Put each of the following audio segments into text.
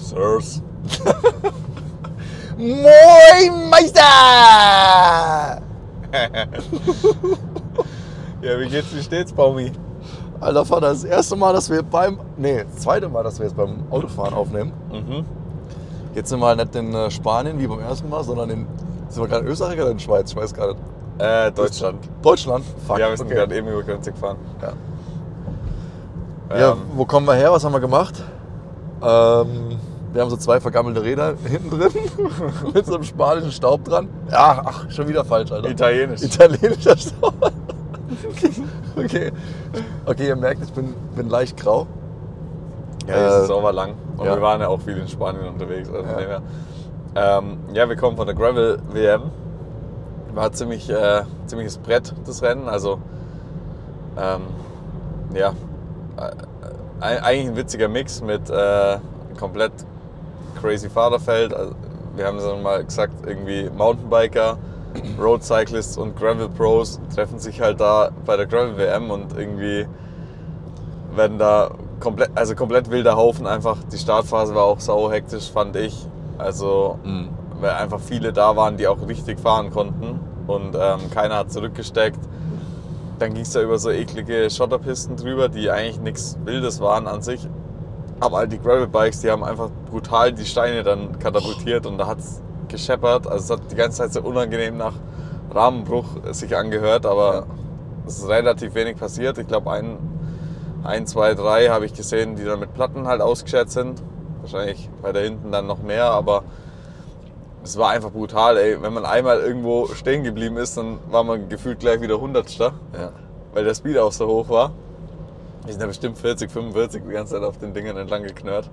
Sirs. Moin Meister! Ja, wie geht's, wie steht's, Baumi? Alter Vater, das erste Mal, dass wir beim. Nee, das zweite Mal, dass wir jetzt beim Autofahren aufnehmen. Mhm. Jetzt sind wir halt nicht in äh, Spanien wie beim ersten Mal, sondern in. Sind wir gerade in Österreich oder in Schweiz? Ich weiß gar nicht. Äh, Deutschland. Deutschland? Fuck. Ja, wir sind okay. gerade eben über Grenze gefahren. Ja. ja, Ähm, wo kommen wir her? Was haben wir gemacht? Ähm, wir haben so zwei vergammelte Räder hinten drin mit so einem spanischen Staub dran. Ja, ach, schon wieder falsch, Alter. Italienisch. Italienischer Staub. okay. Okay, ihr merkt, ich bin, bin leicht grau. Ja, die Äh, ist sauber lang. Und ja. wir waren ja auch viel in Spanien unterwegs. Also Ja. Ähm, ja, wir kommen von der Gravel WM. War ziemlich äh, ziemliches Brett das Rennen. Also ähm, ja, äh, äh, eigentlich ein witziger Mix mit äh, komplett crazy Fahrerfeld. Also, wir haben es dann mal gesagt, irgendwie Mountainbiker, Road Cyclists und Gravel Pros treffen sich halt da bei der Gravel WM und irgendwie werden da komplett, also komplett wilder Haufen einfach. Die Startphase war auch sau hektisch, fand ich. Also, Mhm. Weil einfach viele da waren, die auch richtig fahren konnten und ähm, keiner hat zurückgesteckt. Dann ging es da über so eklige Schotterpisten drüber, die eigentlich nichts Wildes waren an sich. Aber halt die Gravelbikes, die haben einfach brutal die Steine dann katapultiert und da hat es gescheppert. Also es hat die ganze Zeit so unangenehm nach Rahmenbruch sich angehört, aber Ja. es ist relativ wenig passiert. Ich glaube, ein, ein, zwei, drei habe ich gesehen, die dann mit Platten halt ausgeschert sind. Wahrscheinlich bei da hinten dann noch mehr, aber es war einfach brutal. Ey. Wenn man einmal irgendwo stehen geblieben ist, dann war man gefühlt gleich wieder Hundertster, Ja. weil der Speed auch so hoch war. Die sind ja bestimmt 40, 45 die ganze Zeit auf den Dingern entlang geknurrt.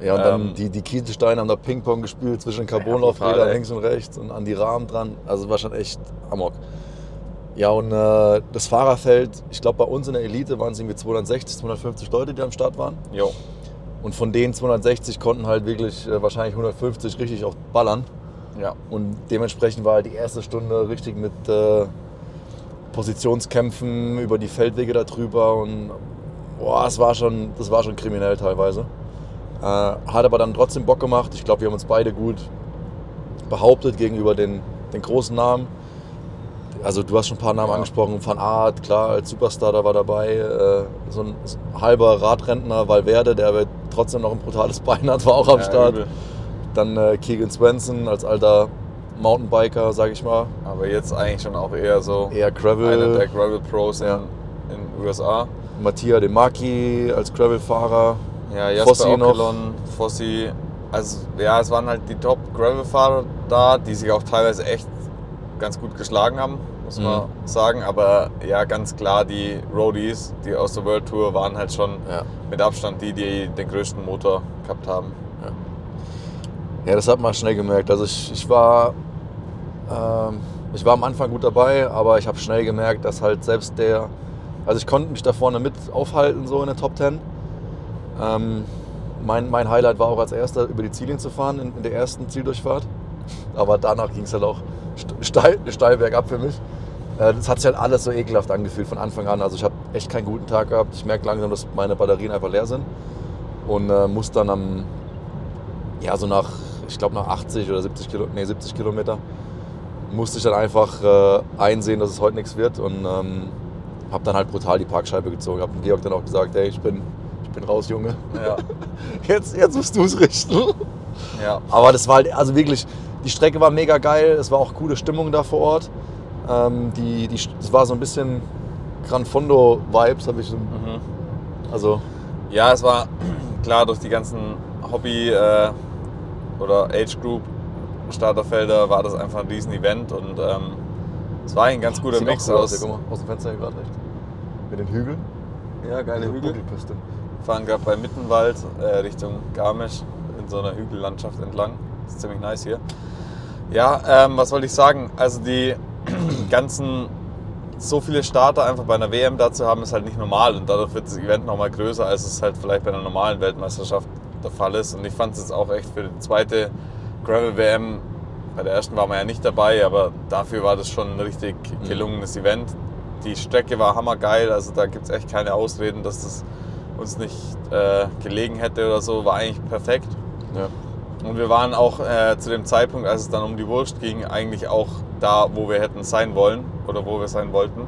Ja, und dann Ähm, die, die Kieselsteine haben da Ping-Pong gespielt zwischen Carbonlaufrädern ey. links und rechts und an die Rahmen dran. Also war schon echt Amok. Ja, und äh, das Fahrerfeld, ich glaube bei uns in der Elite waren es irgendwie 260, 250 Leute, die am Start waren. Jo. Und von denen 260 konnten halt wirklich äh, wahrscheinlich 150 richtig auch ballern. Ja. Und dementsprechend war halt die erste Stunde richtig mit äh, Positionskämpfen über die Feldwege da drüber und boah, das war schon, das war schon kriminell teilweise. Äh, hat aber dann trotzdem Bock gemacht. Ich glaube, wir haben uns beide gut behauptet gegenüber den, den großen Namen. Also du hast schon ein paar Namen Ja. angesprochen. Van Aert, klar, als Superstar da war dabei. Äh, so ein, halber Radrentner, Valverde, der aber trotzdem noch ein brutales Bein hat, war auch am Ja, Start. übel. Dann äh, Keegan Swenson als alter Mountainbiker, sag ich mal. Aber jetzt eigentlich schon auch eher so Eher einer der Gravel. Gravel Pros Ja. in, den USA. Mattia De Marchi als Gravel-Fahrer. Ja, Jasper Fossi noch. Ockelon, Fossi. Also ja, es waren halt die Top Gravel-Fahrer da, die sich auch teilweise echt ganz gut geschlagen haben, muss Mhm. man sagen. Aber ja, ganz klar, die Roadies, die aus der World Tour, waren halt schon Ja. mit Abstand die, die den größten Motor gehabt haben. ja, das hat man schnell gemerkt. Also ich, ich war. Ähm, ich war am Anfang gut dabei, aber ich habe schnell gemerkt, dass halt selbst der. Also ich konnte mich da vorne mit aufhalten, so in der Top 10. Ähm, mein, mein Highlight war auch als erster über die Ziellinie zu fahren in, in der ersten Zieldurchfahrt. Aber danach ging es halt auch st- steil, steil bergab für mich. Äh, Das hat sich halt alles so ekelhaft angefühlt von Anfang an. Also ich habe echt keinen guten Tag gehabt. Ich merke langsam, dass meine Batterien einfach leer sind. Und äh, muss dann am, ja so nach, ich glaube nach 80 oder 70, Kilo, nee, 70 Kilometer, musste ich dann einfach äh, einsehen, dass es heute nichts wird. Und ähm, habe dann halt brutal die Parkscheibe gezogen. Habe Georg dann auch gesagt, hey, ich bin, ich bin raus, Junge. Ja. Jetzt, jetzt musst du es richten. ja. Aber das war halt, also wirklich, die Strecke war mega geil, es war auch coole Stimmung da vor Ort. Ähm, die, die, es war so ein bisschen Gran Fondo-Vibes, habe ich so, Mhm. also Ja, es war klar durch die ganzen Hobby- äh, oder Age Group Starterfelder war das einfach ein riesen Event und ähm, es war ein ganz guter sieht Mix cool aus. Guck mal, aus dem Fenster hier gerade echt. Mit den Hügeln. Ja, geile Diese Hügel. Buckelpiste. fahren gerade bei Mittenwald äh, Richtung Garmisch in so einer Hügellandschaft entlang. Das ist ziemlich nice hier. Ja, ähm, was wollte ich sagen? Also die ganzen, so viele Starter einfach bei einer WM da zu haben, ist halt nicht normal und dadurch wird das Event nochmal größer, als es halt vielleicht bei einer normalen Weltmeisterschaft der Fall ist. Und ich fand es jetzt auch echt für die zweite Gravel-WM bei der ersten waren wir ja nicht dabei, aber dafür war das schon ein richtig gelungenes Event. Die Strecke war hammergeil, also da gibt es echt keine Ausreden, dass das uns nicht äh, gelegen hätte oder so. War eigentlich perfekt. Ja. Und wir waren auch äh, zu dem Zeitpunkt, als es dann um die Wurst ging, eigentlich auch da, wo wir hätten sein wollen oder wo wir sein wollten.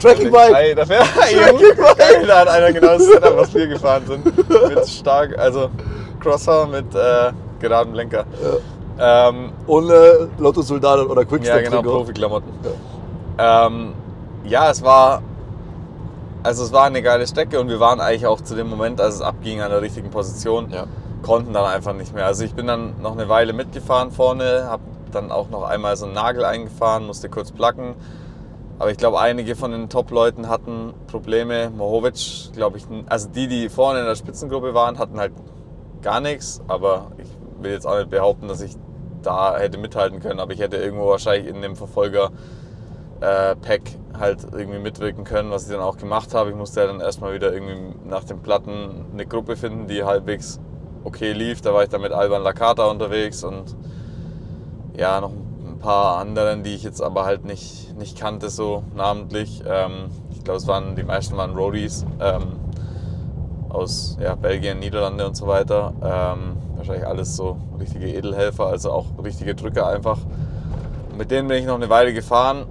Trackingbike! Ey, da Geil, da hat einer genau das Setup, was wir gefahren sind. Mit stark, also Crosser mit äh, geradem Lenker. Ähm, Ohne Lotto-Soldat oder Quickstep. ja, genau, Profiklamotten. Ähm, ja, es war. Also es war eine geile Strecke und wir waren eigentlich auch zu dem Moment, als es abging, an der richtigen Position. Ja. Konnten dann einfach nicht mehr. Also ich bin dann noch eine Weile mitgefahren vorne, habe dann auch noch einmal so einen Nagel eingefahren, musste kurz placken. Aber ich glaube, einige von den Top-Leuten hatten Probleme. Mohovic, glaube ich, also die, die vorne in der Spitzengruppe waren, hatten halt gar nichts. Aber ich will jetzt auch nicht behaupten, dass ich da hätte mithalten können. Aber ich hätte irgendwo wahrscheinlich in dem Verfolger äh, halt irgendwie mitwirken können, was ich dann auch gemacht habe. Ich musste ja dann erstmal wieder irgendwie nach den Platten eine Gruppe finden, die halbwegs okay lief. Da war ich dann mit Alban Lakata unterwegs und ja, noch ein paar anderen, die ich jetzt aber halt nicht, nicht kannte so namentlich. Ähm, ich glaube, es waren die meisten waren Roadies ähm, aus ja, Belgien, Niederlande und so weiter. Ähm, wahrscheinlich alles so richtige Edelhelfer, also auch richtige Drücker einfach. Mit denen bin ich noch eine Weile gefahren.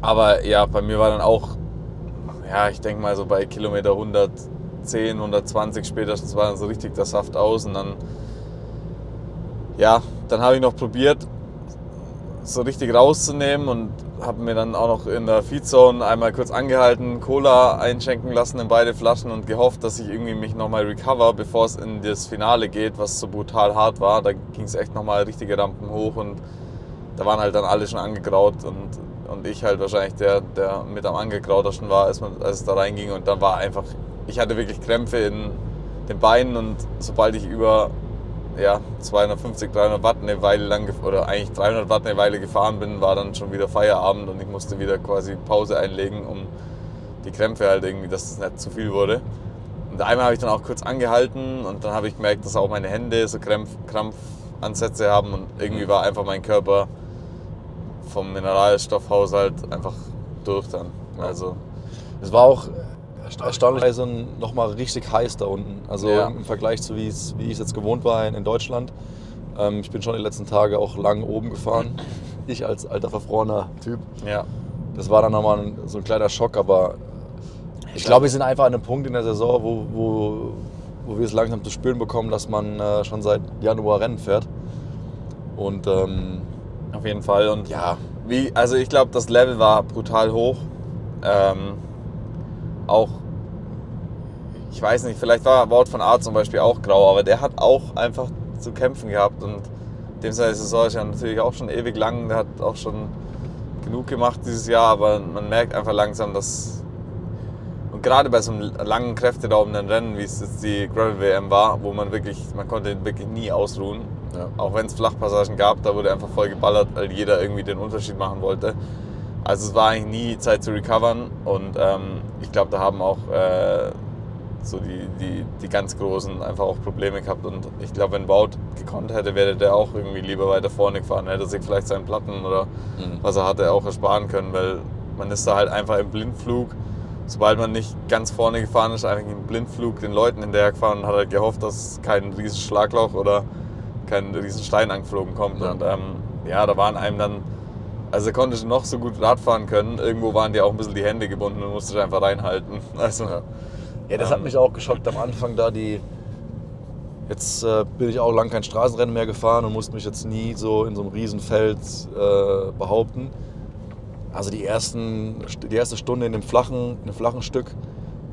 Aber ja, bei mir war dann auch, ja, ich denke mal so bei Kilometer 110, 120 spätestens war dann so richtig der Saft aus und dann, ja, dann habe ich noch probiert, so richtig rauszunehmen und habe mir dann auch noch in der Feedzone einmal kurz angehalten, Cola einschenken lassen in beide Flaschen und gehofft, dass ich irgendwie mich nochmal recover, bevor es in das Finale geht, was so brutal hart war. Da ging es echt nochmal richtige Rampen hoch und da waren halt dann alle schon angegraut und, und ich halt wahrscheinlich der, der mit am angegrautersten war, als, man, als es da reinging und dann war einfach, ich hatte wirklich Krämpfe in den Beinen und sobald ich über ja, 250, 300 Watt eine Weile lang, oder eigentlich 300 Watt eine Weile gefahren bin, war dann schon wieder Feierabend und ich musste wieder quasi Pause einlegen, um die Krämpfe halt irgendwie, dass es nicht zu viel wurde. Und einmal habe ich dann auch kurz angehalten und dann habe ich gemerkt, dass auch meine Hände so Krampf, Krampfansätze haben und irgendwie war einfach mein Körper vom Mineralstoffhaushalt einfach durch dann. Also Es war auch erstaunlicherweise nochmal richtig heiß da unten. Also Ja. im Vergleich zu wie, ich es jetzt gewohnt war in, in Deutschland. Ähm, ich bin schon die letzten Tage auch lang oben gefahren. Ich als alter verfrorener Typ. ja, Das war dann nochmal ein, so ein kleiner Schock, aber ich glaube, wir sind einfach an einem Punkt in der Saison, wo, wo, wo wir es langsam zu spüren bekommen, dass man äh, schon seit Januar Rennen fährt. Und ähm, auf jeden Fall. Und ja, Wie, also ich glaube, das Level war brutal hoch. Ähm, auch, ich weiß nicht, vielleicht war Wort von Art zum Beispiel auch grau, aber der hat auch einfach zu kämpfen gehabt. Und dem seine Saison ist ja natürlich auch schon ewig lang. Der hat auch schon genug gemacht dieses Jahr, aber man merkt einfach langsam, dass. Und gerade bei so einem langen, kräfteraubenden Rennen, wie es jetzt die Gravel WM war, wo man wirklich, man konnte wirklich nie ausruhen. Ja. Auch wenn es Flachpassagen gab, da wurde einfach voll geballert, weil jeder irgendwie den Unterschied machen wollte. Also es war eigentlich nie Zeit zu recovern und ähm, ich glaube, da haben auch äh, so die, die, die ganz Großen einfach auch Probleme gehabt und ich glaube, wenn Baut gekonnt hätte, wäre der auch irgendwie lieber weiter vorne gefahren, hätte sich vielleicht seinen Platten oder Mhm. was er hatte auch ersparen können, weil man ist da halt einfach im Blindflug. Sobald man nicht ganz vorne gefahren ist, einfach im Blindflug den Leuten hinterher gefahren und hat halt gehofft, dass kein riesen Schlagloch oder kein riesen Stein angeflogen kommt. Ja. Und ähm, ja, da waren einem dann, also konnte noch so gut Rad fahren können, irgendwo waren dir auch ein bisschen die Hände gebunden und musste einfach reinhalten. Also, Ja. Das hat Ähm. mich auch geschockt am Anfang, da die. Jetzt äh, bin ich auch lang kein Straßenrennen mehr gefahren und musste mich jetzt nie so in so einem Riesenfeld äh, behaupten. Also die, ersten, die erste Stunde in dem flachen, in dem flachen Stück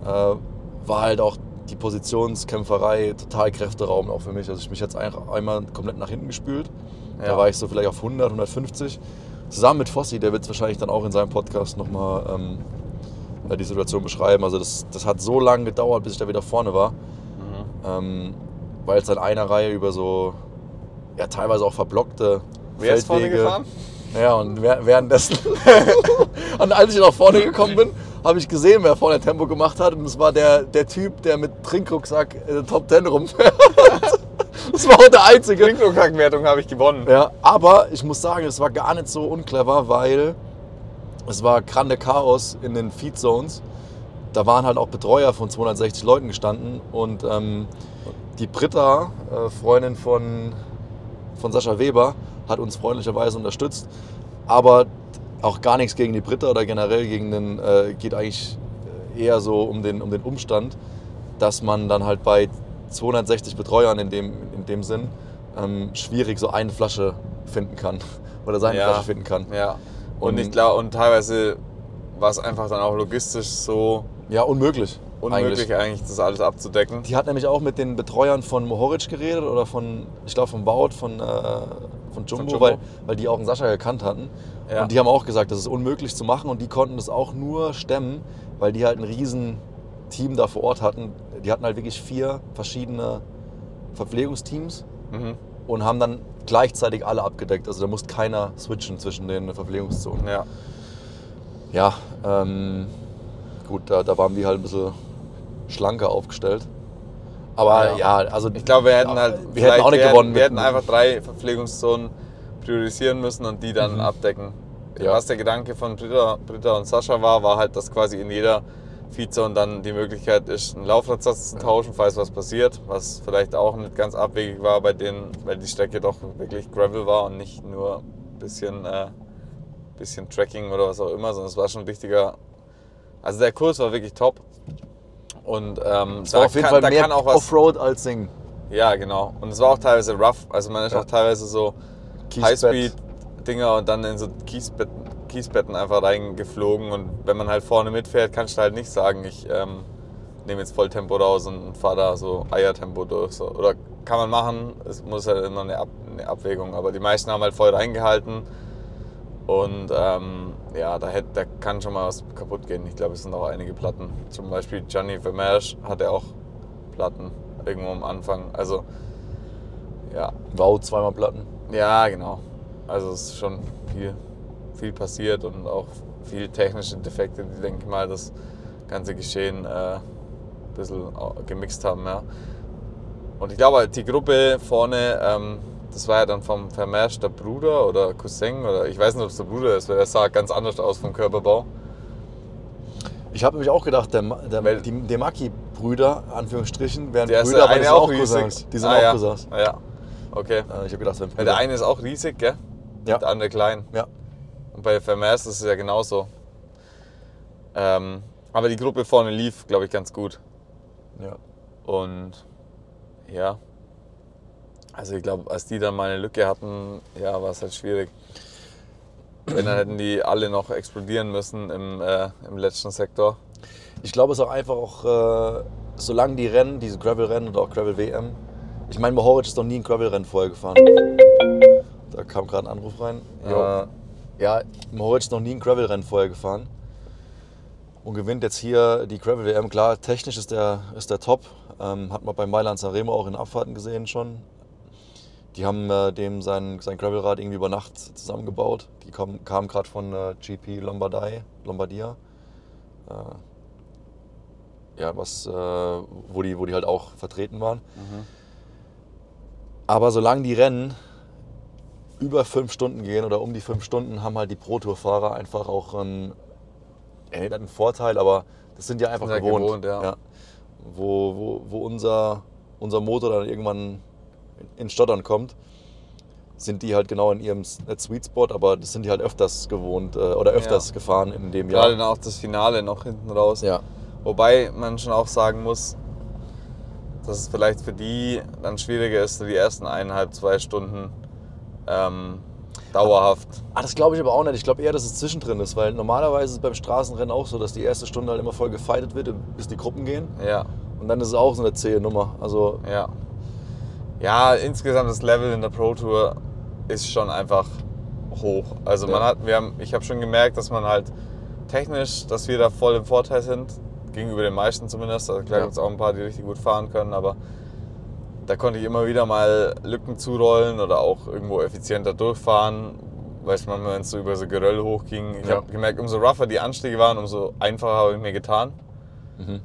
äh, war halt auch die Positionskämpferei total kräfteraubend auch für mich. Also ich mich jetzt einfach einmal komplett nach hinten gespült. Da Ja. war ich so vielleicht auf 100, 150. Zusammen mit Fossi, der wird es wahrscheinlich dann auch in seinem Podcast nochmal ähm, äh, die Situation beschreiben. Also das, das hat so lange gedauert, bis ich da wieder vorne war. mhm. Ähm, weil es in einer Reihe über so, ja teilweise auch verblockte Wer ist vorne Feldwege- gefahren? Ja, und währ- währenddessen, und als ich nach vorne gekommen bin, habe ich gesehen, wer vorne Tempo gemacht hat. Und es war der, der Typ, der mit Trinkrucksack in der Top Ten rumfährt. Das war auch der einzige. Klinkenkack-Wertung habe ich gewonnen. Ja, aber ich muss sagen, es war gar nicht so unclever, weil es war grande Chaos in den Feed Zones. Da waren halt auch Betreuer von 260 Leuten gestanden und ähm, die Britta, äh, Freundin von, von Sascha Weber, hat uns freundlicherweise unterstützt. Aber auch gar nichts gegen die Britta oder generell gegen den, äh, geht eigentlich eher so um den, um den Umstand, dass man dann halt bei 260 Betreuern in dem, in dem Sinn ähm, schwierig so eine Flasche finden kann oder seine Ja. Flasche finden kann. Ja. Und, Und- ich glaube, und teilweise war es einfach dann auch logistisch so Ja, unmöglich. unmöglich, eigentlich, das alles abzudecken. Die hat nämlich auch mit den Betreuern von Mohoric geredet oder von, ich glaube, von Baut, von, äh, von Jumbo, Jumbo. Weil, weil die auch einen Sascha gekannt hatten. Ja. Und die haben auch gesagt, das ist unmöglich zu machen und die konnten das auch nur stemmen, weil die halt ein riesen Team da vor Ort hatten. Die hatten halt wirklich vier verschiedene Verpflegungsteams Mhm. und haben dann gleichzeitig alle abgedeckt. Also da musste keiner switchen zwischen den Verpflegungszonen. Ja. Ja, ähm, gut, da, da waren wir halt ein bisschen schlanker aufgestellt. Aber Ja. ja, also Ich glaube, wir hätten halt. wir hätten auch nicht gewonnen. Wir hätten einfach drei Verpflegungszonen priorisieren müssen und die dann Mhm. abdecken. Ja. Was der Gedanke von Britta, Britta und Sascha war, war halt, dass quasi in jeder Feedzone dann die Möglichkeit ist, einen Laufradsatz zu tauschen, falls was passiert. Was vielleicht auch nicht ganz abwegig war bei denen, weil die Strecke doch wirklich Gravel war und nicht nur ein bisschen, äh, bisschen Tracking oder was auch immer, sondern es war schon ein richtiger. Also der Kurs war wirklich top. Und ähm, es war auf jeden kann, Fall da mehr kann auch was. Offroad als Sing. Ja, genau. Und es war auch teilweise rough. Also man ist Ja. auch teilweise so. Highspeed-Dinger und dann in so Kiesbetten, Kiesbetten einfach reingeflogen. Und wenn man halt vorne mitfährt, kannst du halt nicht sagen, ich ähm, nehme jetzt Volltempo raus und fahre da so Eiertempo durch. So. Oder kann man machen, es muss halt immer eine, Ab eine Abwägung. Aber die meisten haben halt voll reingehalten. Und ähm, ja, da, hätte, da kann schon mal was kaputt gehen. Ich glaube, es sind auch einige Platten. Zum Beispiel Gianni Vermeersch hatte auch Platten irgendwo am Anfang. Also ja, Wow, zweimal Platten. ja, genau. Also es ist schon viel, viel passiert und auch viel technische Defekte, die, denke ich mal, das ganze Geschehen äh, ein bisschen gemixt haben. Ja. Und ich glaube, die Gruppe vorne, ähm, das war ja dann vom Vermersch der Bruder oder Cousin oder ich weiß nicht, ob es der Bruder ist, weil der sah ganz anders aus vom Körperbau. Ich habe nämlich auch gedacht, der, der, Weil- die Demaki-Brüder, Anführungsstrichen, wären Der Brüder, der aber die sind auch. Cousins. Die sind Ah, auch ja. Cousins. Ah, ja, okay. Äh, Ich habe gedacht, Ja, der eine ist auch riesig, gell? Ja. Der andere klein. Ja. Und bei Vermeers ist es ja genauso. Ähm, aber die Gruppe vorne lief, glaube ich, ganz gut. ja. Und ja, also ich glaube, als die dann mal eine Lücke hatten, ja, war es halt schwierig. Wenn dann hätten die alle noch explodieren müssen im, äh, im letzten Sektor. Ich glaube, es ist auch einfach auch, äh, solange die Rennen, diese Gravel-Rennen oder auch Gravel-WM, ich meine, Mohoric ist noch nie ein Gravel-Rennen vorher gefahren. Da kam gerade ein Anruf rein. Jo. Äh, ja, ist noch nie ein Gravel-Rennen vorher gefahren und gewinnt jetzt hier die Gravel-WM. Klar, technisch ist der, ist der top. Ähm, hat man bei Mailand Sanremo auch in Abfahrten gesehen schon. Die haben äh, dem sein, sein Gravelrad irgendwie über Nacht zusammengebaut. Die kam, kamen gerade von äh, GP Lombardei, Lombardia. Äh, ja, was, äh, wo, die, wo die halt auch vertreten waren. Aber solange die Rennen über fünf Stunden gehen oder um die fünf Stunden, haben halt die Pro-Tour-Fahrer einfach auch einen, ja, nicht einen Vorteil, aber das sind ja einfach Sind ja gewohnt. gewohnt, ja. Wo, wo, wo unser, unser Motor dann irgendwann in- ins Stottern kommt, sind die halt genau in ihrem nicht Sweet Spot, aber das sind die halt öfters gewohnt äh, oder öfters Ja. gefahren in dem Gerade Jahr. dann auch das Finale noch hinten raus. Ja, Wobei man schon auch sagen muss, dass es vielleicht für die dann schwieriger ist, die ersten eineinhalb, zwei Stunden ähm, dauerhaft. Ah, das glaube ich aber auch nicht. Ich glaube eher, dass es zwischendrin ist, weil normalerweise ist es beim Straßenrennen auch so, dass die erste Stunde halt immer voll gefightet wird, bis die Gruppen gehen. Ja, Und dann ist es auch so eine zähe Nummer. Also, ja. Ja, insgesamt das Level in der Pro Tour ist schon einfach hoch. Also man Ja. hat, wir haben, ich habe schon gemerkt, dass man halt technisch, dass wir da voll im Vorteil sind, gegenüber den meisten zumindest. Also klar Ja. gibt es auch ein paar, die richtig gut fahren können, aber da konnte ich immer wieder mal Lücken zurollen oder auch irgendwo effizienter durchfahren. Weißt du, manchmal, wenn es so über so Geröll hochging. Ich Ja. habe gemerkt, umso rougher die Anstiege waren, umso einfacher habe ich mir getan. mhm.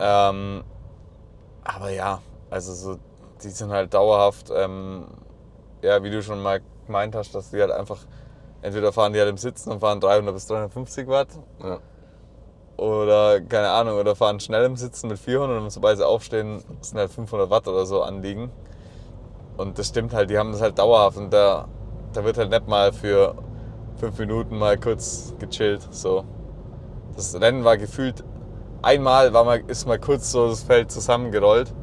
Ähm, aber ja, also so die sind halt dauerhaft, ähm, ja, wie du schon mal gemeint hast, dass die halt einfach, entweder fahren die halt im Sitzen und fahren 300 bis 350 Watt Ja. Oder keine Ahnung, oder fahren schnell im Sitzen mit 400 und sobald sie aufstehen, sind halt 500 Watt oder so anliegen. Und das stimmt halt, die haben das halt dauerhaft und da, da wird halt nicht mal für fünf Minuten mal kurz gechillt. So. Das Rennen war gefühlt, einmal war mal, ist mal kurz so das Feld zusammengerollt.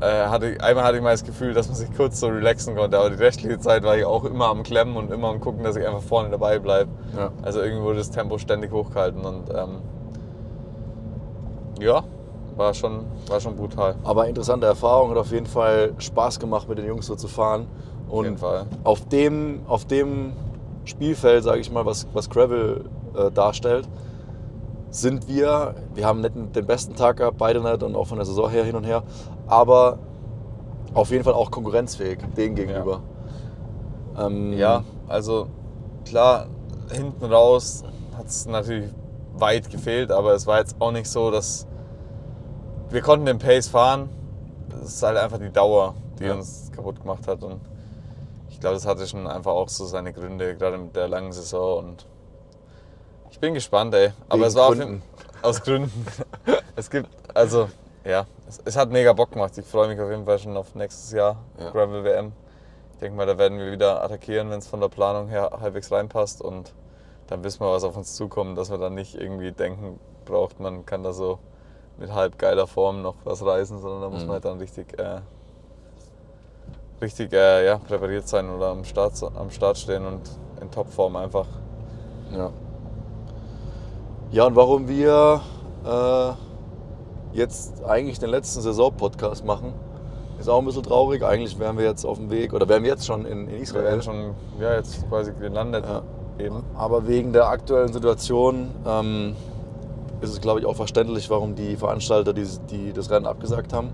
Äh, hatte, einmal hatte ich mal das Gefühl, dass man sich kurz so relaxen konnte, aber die restliche Zeit war ich auch immer am Klemmen und immer am Gucken, dass ich einfach vorne dabei bleibe. Ja. Also irgendwie wurde das Tempo ständig hochgehalten und ähm, ja, war schon, war schon brutal. Aber interessante Erfahrung, hat auf jeden Fall Spaß gemacht, mit den Jungs so zu fahren. Auf jeden Und Fall. auf dem, auf dem Spielfeld, sage ich mal, was, was Gravel äh, darstellt, sind wir, wir haben nicht den besten Tag gehabt, beide nicht und auch von der Saison her hin und her, aber auf jeden Fall auch konkurrenzfähig denen gegenüber. Ähm, Ja, also klar, hinten raus hat es natürlich weit gefehlt, aber es war jetzt auch nicht so, dass wir konnten den Pace fahren. Es ist halt einfach die Dauer, die Ja. uns kaputt gemacht hat. Und ich glaube, das hatte schon einfach auch so seine Gründe, gerade mit der langen Saison. Und ich bin gespannt, ey. Aber Wegen es war auf Gründen. jeden- aus Gründen. es gibt, also ja, es, es hat mega Bock gemacht. Ich freue mich auf jeden Fall schon auf nächstes Jahr Ja. Gravel WM. Ich denke mal, da werden wir wieder attackieren, wenn es von der Planung her halbwegs reinpasst und dann wissen wir, was auf uns zukommt, dass wir dann nicht irgendwie denken braucht, man kann da so mit halb geiler Form noch was reißen, sondern da muss Mhm. man halt dann richtig, äh, richtig äh, ja, präpariert sein oder am Start, am Start stehen und in Topform einfach. Ja. Ja, und warum wir äh, jetzt eigentlich den letzten Saison-Podcast machen, ist auch ein bisschen traurig. Eigentlich wären wir jetzt auf dem Weg, oder wären wir jetzt schon in, in Wir Israel. werden schon ja, jetzt quasi gelandet Ja. eben. Aber wegen der aktuellen Situation ähm, ist es, glaube ich, auch verständlich, warum die Veranstalter die, die das Rennen abgesagt haben.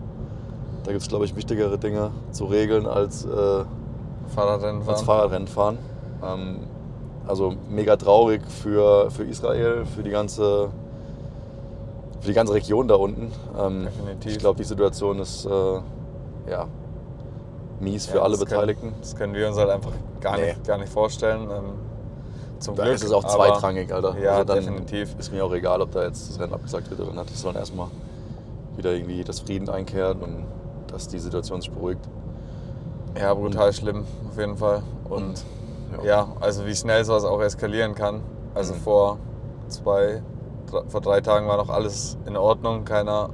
Da gibt es, glaube ich, wichtigere Dinge zu regeln als, äh, Fahrradrennen als fahren. Fahrradrennen fahren. Ähm, also mega traurig für, für Israel, für die ganze, für die ganze Region da unten. Ähm, Definitiv. Ich glaube, die Situation ist äh, ja, mies für Ja, alle das Beteiligten. Können, das können wir uns halt einfach gar, Nee. nicht, gar nicht vorstellen. Ähm, zum Da Glück. ist es auch zweitrangig, Alter. Ja, also definitiv. Ist mir auch egal, ob da jetzt das Rennen abgesagt wird oder nicht. Die sollen erstmal wieder irgendwie das Frieden einkehrt und dass die Situation sich beruhigt. Ja, brutal schlimm, auf jeden Fall. Und ja, also wie schnell sowas auch eskalieren kann. Also Mhm. vor zwei, vor drei Tagen war noch alles in Ordnung. Keiner,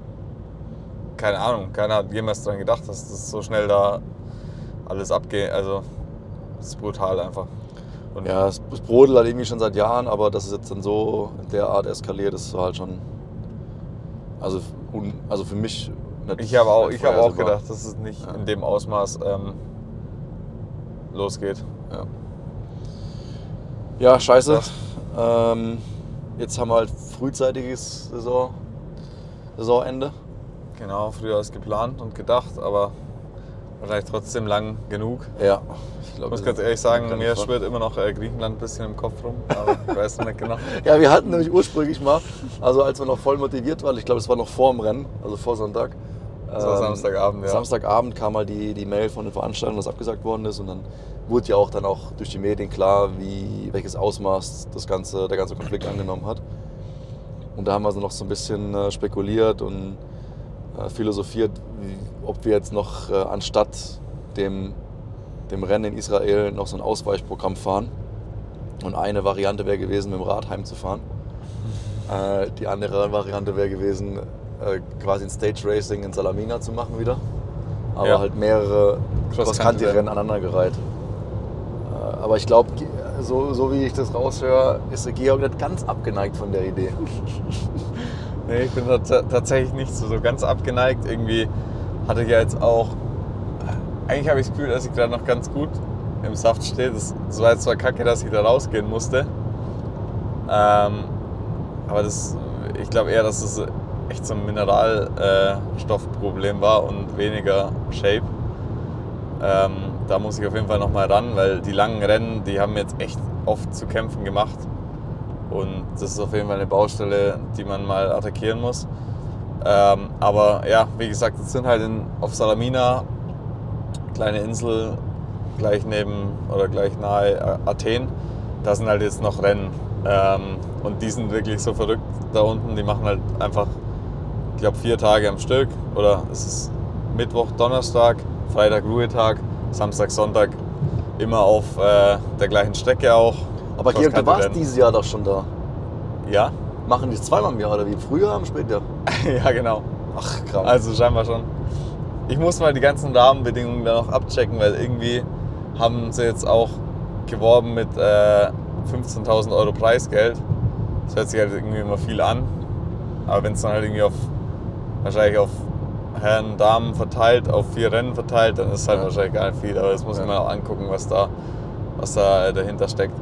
keine Ahnung, keiner hat jemals daran gedacht, dass das so schnell da alles abgeht. Also, es ist brutal einfach. Und Ja, es, es brodelt halt irgendwie schon seit Jahren, aber dass es jetzt dann so in der Art eskaliert, ist halt schon. Also, un, also für mich nicht. ich habe auch, ich habe auch gedacht, dass es nicht Ja. in dem Ausmaß ähm, losgeht. Ja, ja scheiße. Ähm, jetzt haben wir halt frühzeitiges Saison, Saisonende. Genau, früher als geplant und gedacht, aber wahrscheinlich trotzdem lang genug. Ja, ich Ich glaube. muss ganz ehrlich sagen, mir ich schwirrt immer noch äh, Griechenland ein bisschen im Kopf rum, aber ich weiß nicht genau. Ja, wir hatten nämlich ursprünglich mal, also als wir noch voll motiviert waren, ich glaube, es war noch vor dem Rennen, also vor Sonntag. Das war ähm, Samstagabend, ja. Samstagabend kam mal die, die Mail von den Veranstaltern, dass abgesagt worden ist und dann wurde ja auch dann auch durch die Medien klar, wie, welches Ausmaß das ganze, der ganze Konflikt angenommen hat. Und da haben wir so noch so ein bisschen äh, spekuliert und äh, philosophiert, ob wir jetzt noch äh, anstatt dem, dem Rennen in Israel noch so ein Ausweichprogramm fahren. Und eine Variante wäre gewesen, mit dem Rad heimzufahren. Äh, die andere Variante wäre gewesen, äh, quasi ein Stage Racing in Salamina zu machen wieder. Aber Ja. halt mehrere. Cross-Country-Rennen aneinandergereiht. Äh, aber ich glaube, so, so wie ich das raushöre, ist der Georg nicht ganz abgeneigt von der Idee. Nee, ich bin da ta- tatsächlich nicht so, so ganz abgeneigt. Irgendwie hatte ich ja jetzt auch. Eigentlich habe ich das Gefühl, dass ich gerade noch ganz gut im Saft stehe. Das, das war jetzt zwar kacke, dass ich da rausgehen musste. Ähm, aber das, ich glaube eher, dass es echt so ein Mineralstoffproblem war und weniger Shape. Ähm, da muss ich auf jeden Fall noch mal ran, weil die langen Rennen, die haben jetzt echt oft zu kämpfen gemacht. Und das ist auf jeden Fall eine Baustelle, die man mal attackieren muss. Ähm, aber ja, wie gesagt, es sind halt in, auf Salamina, kleine Insel, gleich neben oder gleich nahe Athen. Da sind halt jetzt noch Rennen. Ähm, und die sind wirklich so verrückt da unten. Die machen halt einfach, ich glaube, vier Tage am Stück. Oder es ist Mittwoch, Donnerstag, Freitag, Ruhetag, Samstag, Sonntag. Immer auf äh, der gleichen Strecke auch. Aber Georg, du warst dieses Jahr doch schon da. Ja? Machen die zweimal im Jahr oder wie? Früher am Spätjahr? ja, genau. Ach, krass. Also scheinbar schon. Ich muss mal die ganzen Rahmenbedingungen da noch abchecken, weil irgendwie haben sie jetzt auch geworben mit äh, 15.000 Euro Preisgeld. Das hört sich halt irgendwie immer viel an. Aber wenn es dann halt irgendwie auf, wahrscheinlich auf Herren, Damen verteilt, auf vier Rennen verteilt, dann ist es halt ja. wahrscheinlich gar nicht viel. Aber das muss ja. ich mir auch angucken, was da, was da dahinter steckt.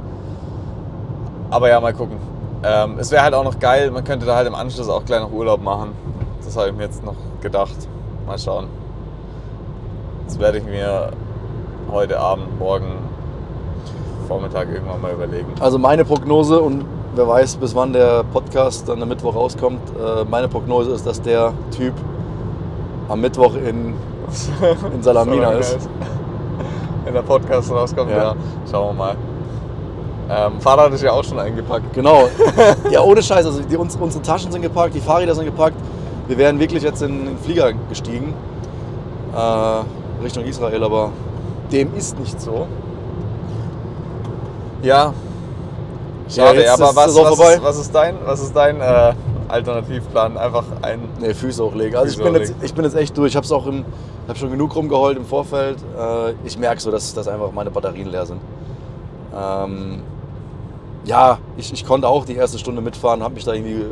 Aber ja, mal gucken. Ähm, es wäre halt auch noch geil, man könnte da halt im Anschluss auch gleich noch Urlaub machen. Das habe ich mir jetzt noch gedacht. Mal schauen. Das werde ich mir heute Abend, morgen Vormittag irgendwann mal überlegen. Also meine Prognose und wer weiß, bis wann der Podcast dann am Mittwoch rauskommt. Äh, meine Prognose ist, dass der Typ am Mittwoch in, in Salamina ist. Wenn der Podcast rauskommt, ja. ja. Schauen wir mal. Ähm, Fahrrad ist ja auch schon eingepackt. Genau. Ja, ohne Scheiß. Also die, unsere Taschen sind gepackt, die Fahrräder sind gepackt. Wir wären wirklich jetzt in den Flieger gestiegen. Äh, Richtung Israel, aber dem ist nicht so. Ja. Schade, ja, aber was, was, ist, was, ist, dein, was ist dein äh, Alternativplan? Einfach ein. Nee, Füße hochlegen. Also Füße ich, bin jetzt, ich bin jetzt echt durch. Ich habe auch im, hab schon genug rumgeheult im Vorfeld. Äh, ich merke so, dass, dass einfach meine Batterien leer sind. Ähm, ja, ich, ich konnte auch die erste Stunde mitfahren, habe mich da irgendwie äh,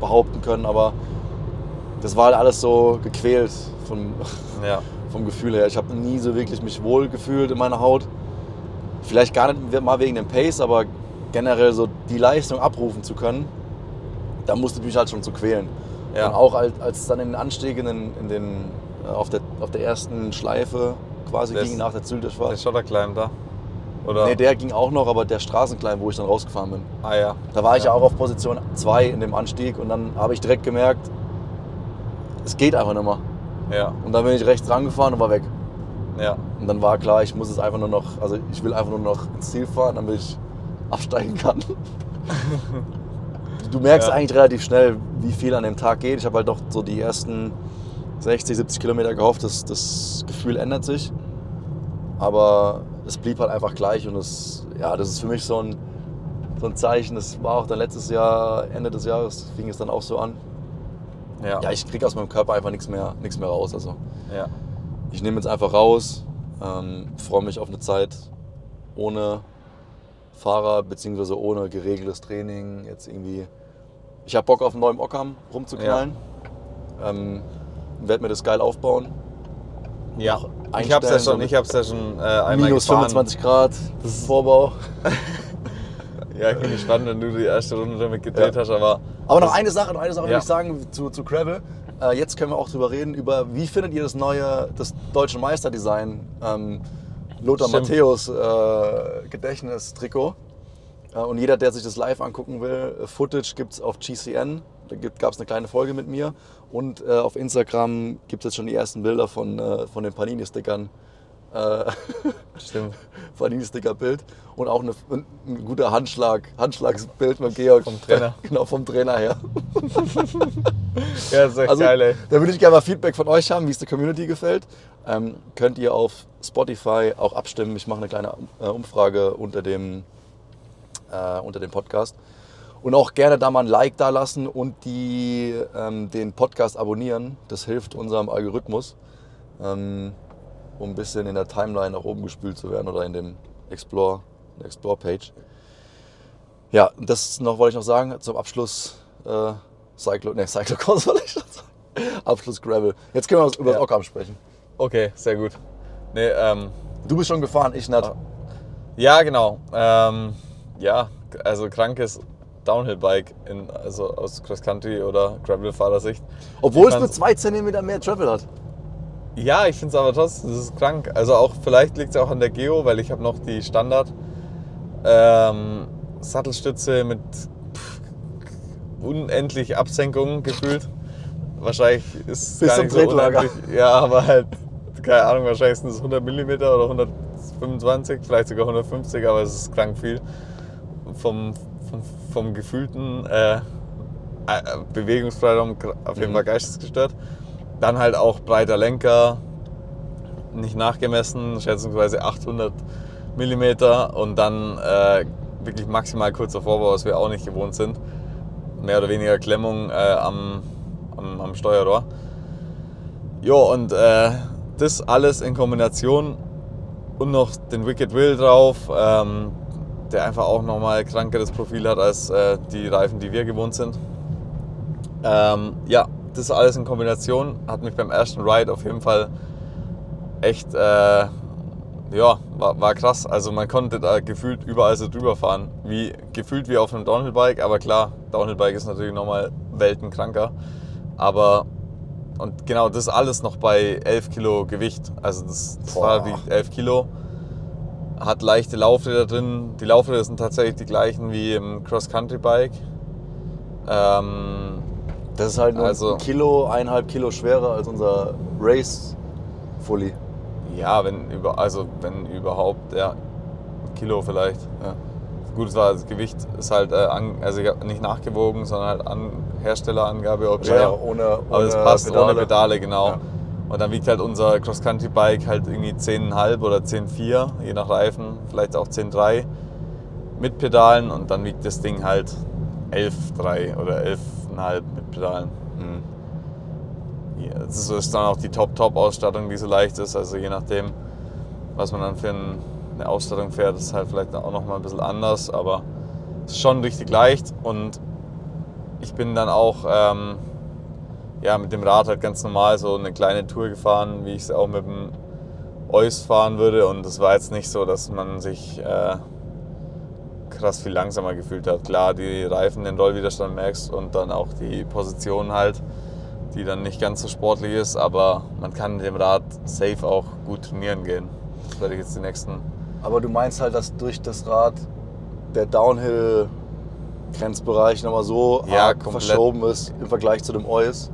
behaupten können, aber das war halt alles so gequält vom, ja. vom Gefühl her. Ich habe nie so wirklich mich wohl gefühlt in meiner Haut. Vielleicht gar nicht mal wegen dem Pace, aber generell so die Leistung abrufen zu können, da musste ich mich halt schon zu quälen. Ja. Und auch als, als es dann in den Anstieg in den, in den, äh, auf, der, auf der ersten Schleife quasi das, ging nach der Zülterfahrt. Der Schotterclimb da? Oder? Nee, der ging auch noch, aber der Straßenklein, wo ich dann rausgefahren bin. Ah ja. Da war ich ja, ja auch auf Position 2 in dem Anstieg und dann habe ich direkt gemerkt, es geht einfach nicht mehr. Ja. Und dann bin ich rechts rangefahren und war weg. Ja. Und dann war klar, ich muss es einfach nur noch, also ich will einfach nur noch ins Ziel fahren, damit ich absteigen kann. du merkst ja. eigentlich relativ schnell, wie viel an dem Tag geht. Ich habe halt doch so die ersten 60, 70 Kilometer gehofft, dass das Gefühl ändert sich. Aber es blieb halt einfach gleich und es, ja, das ist für mich so ein, so ein Zeichen. Das war auch dann letztes Jahr, Ende des Jahres, fing es dann auch so an. Ja, ja ich kriege aus meinem Körper einfach nichts mehr, nichts mehr raus. Also ja. ich nehme jetzt einfach raus, ähm, freue mich auf eine Zeit ohne Fahrer beziehungsweise ohne geregeltes Training. Jetzt irgendwie, ich habe Bock auf einen neuen Ockam rumzuknallen. Ja. Ähm, werde mir das geil aufbauen. Ja, ich habe es ja schon, ich hab's ja schon äh, einmal Minus gefahren. 25 Grad, das ist Vorbau. ja, ich bin gespannt, wenn du die erste Runde damit gedreht ja. hast. Aber, aber noch eine Sache, noch eine Sache ja. will ich sagen zu, zu Gravel. Äh, jetzt können wir auch drüber reden, über wie findet ihr das neue, das deutsche Meisterdesign, ähm, Lothar. Matthäus äh, Gedächtnistrikot. Äh, und jeder, der sich das live angucken will, Footage gibt es auf GCN. Da gab es eine kleine Folge mit mir. Und äh, auf Instagram gibt es jetzt schon die ersten Bilder von, äh, von den Panini-Stickern. Äh, Stimmt. Panini-Sticker-Bild. Und auch eine, ein guter Handschlag, Handschlagsbild mit Georg. Vom Trainer. Genau, vom Trainer her. ja, das ist echt also, geil, ey. Da würde ich gerne mal Feedback von euch haben, wie es der Community gefällt. Ähm, könnt ihr auf Spotify auch abstimmen. Ich mache eine kleine äh, Umfrage unter dem, äh, unter dem Podcast. Und auch gerne da mal ein Like da lassen und die, ähm, den Podcast abonnieren. Das hilft unserem Algorithmus, ähm, um ein bisschen in der Timeline nach oben gespült zu werden oder in dem Explore, Explore-Page. Ja, das noch wollte ich noch sagen zum Abschluss äh, Cyclo, ne, Cyclocross soll ich schon sagen. Abschluss Gravel. Jetzt können wir über ja. das Ockam sprechen. Okay, sehr gut. Nee, ähm, du bist schon gefahren, ich nicht. Ja, genau. Ähm, ja, also krankes Downhill-Bike, also aus Cross-Country oder Gravel-Fahrersicht. Obwohl es nur zwei Zentimeter mehr Travel hat. Ja, ich finde es aber trotzdem, das ist krank. Also auch, vielleicht liegt es auch an der Geo, weil ich habe noch die Standard ähm, Sattelstütze mit pff, unendlich Absenkungen gefühlt. wahrscheinlich ist es Bis gar zum nicht so unendlich. Ja, aber halt, keine Ahnung, wahrscheinlich sind es 100 mm oder 125, vielleicht sogar 150, aber es ist krank viel. Vom, vom, vom gefühlten äh, äh, Bewegungsfreiraum auf jeden Mhm. Fall geistesgestört. Dann halt auch breiter Lenker, nicht nachgemessen, schätzungsweise 800 mm und dann äh, wirklich maximal kurzer Vorbau, was wir auch nicht gewohnt sind. Mehr oder weniger Klemmung äh, am, am, am Steuerrohr. Jo, und äh, das alles in Kombination und noch den Wicked Will drauf, ähm, der einfach auch nochmal krankeres Profil hat als äh, die Reifen, die wir gewohnt sind. Ähm, ja, das alles in Kombination hat mich beim ersten Ride auf jeden Fall echt, äh, ja, war, war krass. Also man konnte da gefühlt überall so drüber fahren, wie, gefühlt wie auf einem Downhill-Bike, aber klar, Downhill-Bike ist natürlich nochmal weltenkranker. Aber, und genau, das alles noch bei 11 Kilo Gewicht. Also das, das Boah. war wie 11 Kilo. Hat leichte Laufräder drin. Die Laufräder sind tatsächlich die gleichen wie im Cross-Country-Bike. Ähm, Das ist halt nur Also- ein Kilo, eineinhalb Kilo schwerer als unser Race Fully. Ja, wenn über, also wenn überhaupt, ja, ein Kilo vielleicht. Ja. Gut, es war das Gewicht ist halt, äh, an, also nicht nachgewogen, sondern halt an Herstellerangabe ob Ja, ja, ohne, Aber ohne passt Pedale. ohne Pedale, genau. Ja. Und dann wiegt halt unser Cross-Country-Bike halt irgendwie 10,5 oder 10,4, je nach Reifen, vielleicht auch 10,3 mit Pedalen und dann wiegt das Ding halt 11,3 oder 11,5 mit Pedalen. Mhm. Ja, das ist- dann auch die Top-Top-Ausstattung, die so leicht ist. Also je nachdem, was man dann für ein- eine Ausstattung fährt, ist halt vielleicht auch noch mal ein bisschen anders. Aber es ist schon richtig leicht und ich bin dann auch ähm, ja, mit dem Rad halt ganz normal so eine kleine Tour gefahren, wie ich es auch mit dem Eus fahren würde. Und es war jetzt nicht so, dass man sich äh, krass viel langsamer gefühlt hat. Klar, die Reifen, den Rollwiderstand merkst und dann auch die Position halt, die dann nicht ganz so sportlich ist, aber man kann mit dem Rad safe auch gut trainieren gehen. Das werde ich jetzt die nächsten. Aber du meinst halt, dass durch das Rad der Downhill-Grenzbereich nochmal so Ja, verschoben ist im Vergleich zu dem Eus.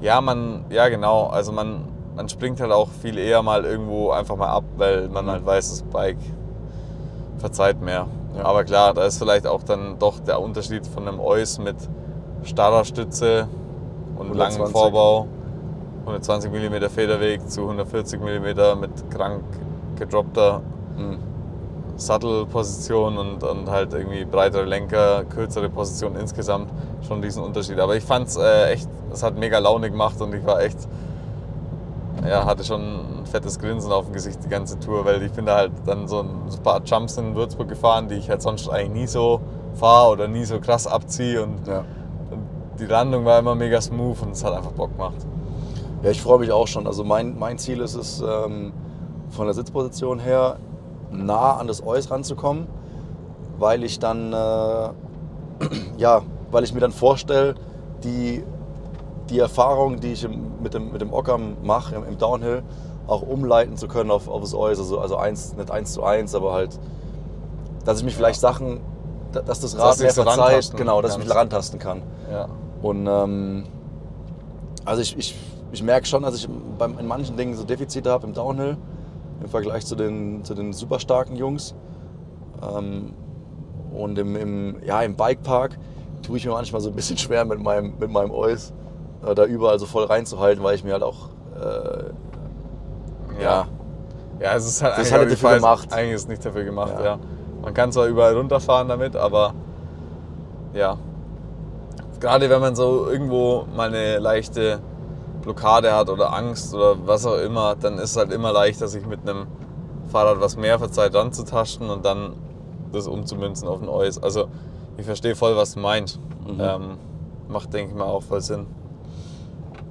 Ja, man, ja genau, also man, man springt halt auch viel eher mal irgendwo einfach mal ab, weil man Mhm. halt weiß, das Bike verzeiht mehr. Ja. Aber klar, da ist vielleicht auch dann doch der Unterschied von einem Eus mit starrer Stütze und langem 120. Vorbau, 120 mm Federweg zu 140 mm mit krank gedroppter Mhm. Sattelposition und, und halt irgendwie breitere Lenker, kürzere Position insgesamt schon diesen Unterschied. Aber ich fand es äh, echt, es hat mega Laune gemacht und ich war echt, ja, hatte schon ein fettes Grinsen auf dem Gesicht die ganze Tour, weil ich bin da halt dann so ein paar Jumps in Würzburg gefahren, die ich halt sonst eigentlich nie so fahre oder nie so krass abziehe und, Ja. und die Landung war immer mega smooth und es hat einfach Bock gemacht. Ja, ich freue mich auch schon. Also mein, mein Ziel ist es, ähm, von der Sitzposition her nah an das Eus ranzukommen, weil ich dann, äh, ja, weil ich mir dann vorstelle, die, die Erfahrung, die ich im, mit, dem, mit dem Ockam mache im, im Downhill, auch umleiten zu können auf, auf das Eus. Also, also eins, nicht eins zu eins, aber halt, dass ich mich vielleicht Sachen, da- dass das Dass Rad du mehr verzeiht, genau, dass ich mich rantasten kann. Ja. Und ähm, also ich, ich, ich merke schon, dass ich beim, in manchen Dingen so Defizite habe im Downhill im Vergleich zu den, zu den super starken Jungs. Ähm, und im, im, ja, im Bikepark tue ich mir manchmal so ein bisschen schwer mit meinem, mit meinem Eus, äh, da überall so voll reinzuhalten, weil ich mir halt auch äh, Ja. Ja, es ist halt Das ist eigentlich halt dafür gemacht. Eigentlich ist nicht dafür gemacht, Ja. ja. Man kann zwar überall runterfahren damit, aber ja. Gerade wenn man so irgendwo mal eine leichte Blockade hat oder Angst oder was auch immer, dann ist es halt immer leichter, sich mit einem Fahrrad, was mehr verzeiht, ranzutasten und dann das umzumünzen auf ein Eus. Also ich verstehe voll, was du meinst. Mhm. Ähm, macht, denke ich mal, auch voll Sinn.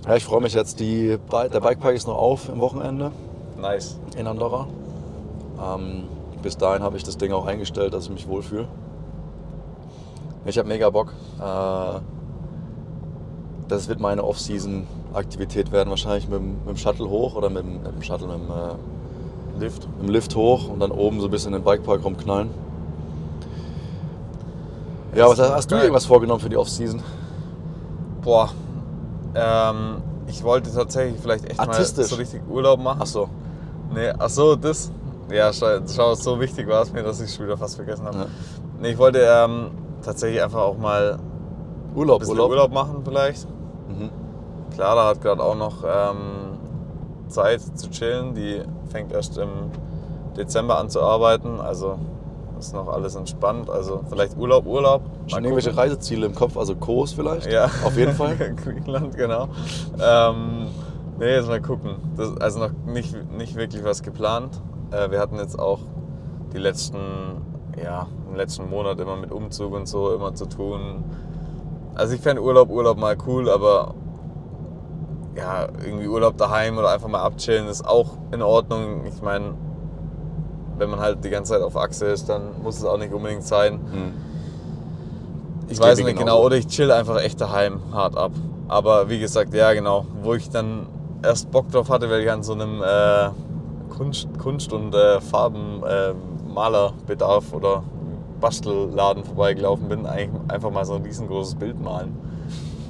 ja, ich freue mich jetzt. Die, der Bikepark ist noch auf im Wochenende. Nice. in Andorra. Ähm, bis dahin habe ich das Ding auch eingestellt, dass ich mich wohlfühle. Ich habe mega Bock. Äh, das wird meine Off-Season-Aktivität werden. Wahrscheinlich mit, dem- mit dem Shuttle hoch oder mit, dem- mit dem Shuttle, mit dem, äh, Lift. mit dem Lift hoch und dann oben so ein bisschen in den Bikepark rumknallen. Ja, was hast, hast du irgendwas vorgenommen für die Off-Season? Boah, Ähm, ich wollte tatsächlich vielleicht echt mal so richtig Urlaub machen. Ach so. Nee, ach so, das. Ja, schau, so wichtig war es mir, dass ich es wieder fast vergessen habe. Ja. Nee, ich wollte ähm, tatsächlich einfach auch mal ein Urlaub, bisschen Urlaub. Urlaub, machen vielleicht. Mhm. Clara hat gerade auch noch ähm, Zeit zu chillen. Die fängt erst im Dezember an zu arbeiten. Also ist noch alles entspannt. Also vielleicht Urlaub, Urlaub. Mal Schon irgendwelche. Reiseziele im Kopf, also Kos vielleicht? Ja. Auf jeden Fall. Griechenland, genau. Ähm, nee, jetzt mal gucken. Das, also noch nicht, nicht wirklich was geplant. Äh, wir hatten jetzt auch die letzten, ja, im letzten Monat immer mit Umzug und so immer zu tun. Also ich fände Urlaub, Urlaub mal cool, aber ja, irgendwie Urlaub daheim oder einfach mal abchillen ist auch in Ordnung. Ich meine, wenn man halt die ganze Zeit auf Achse ist, dann muss es auch nicht unbedingt sein. Mhm. Ich Geht weiß nicht genauso. genau, oder ich chill einfach echt daheim hart ab. Aber wie gesagt, ja genau, wo ich dann erst Bock drauf hatte, weil ich an so einem äh, Kunst, Kunst- und äh, Farbenmalerbedarf oder Bastelladen vorbeigelaufen bin, eigentlich einfach mal so ein riesengroßes Bild malen.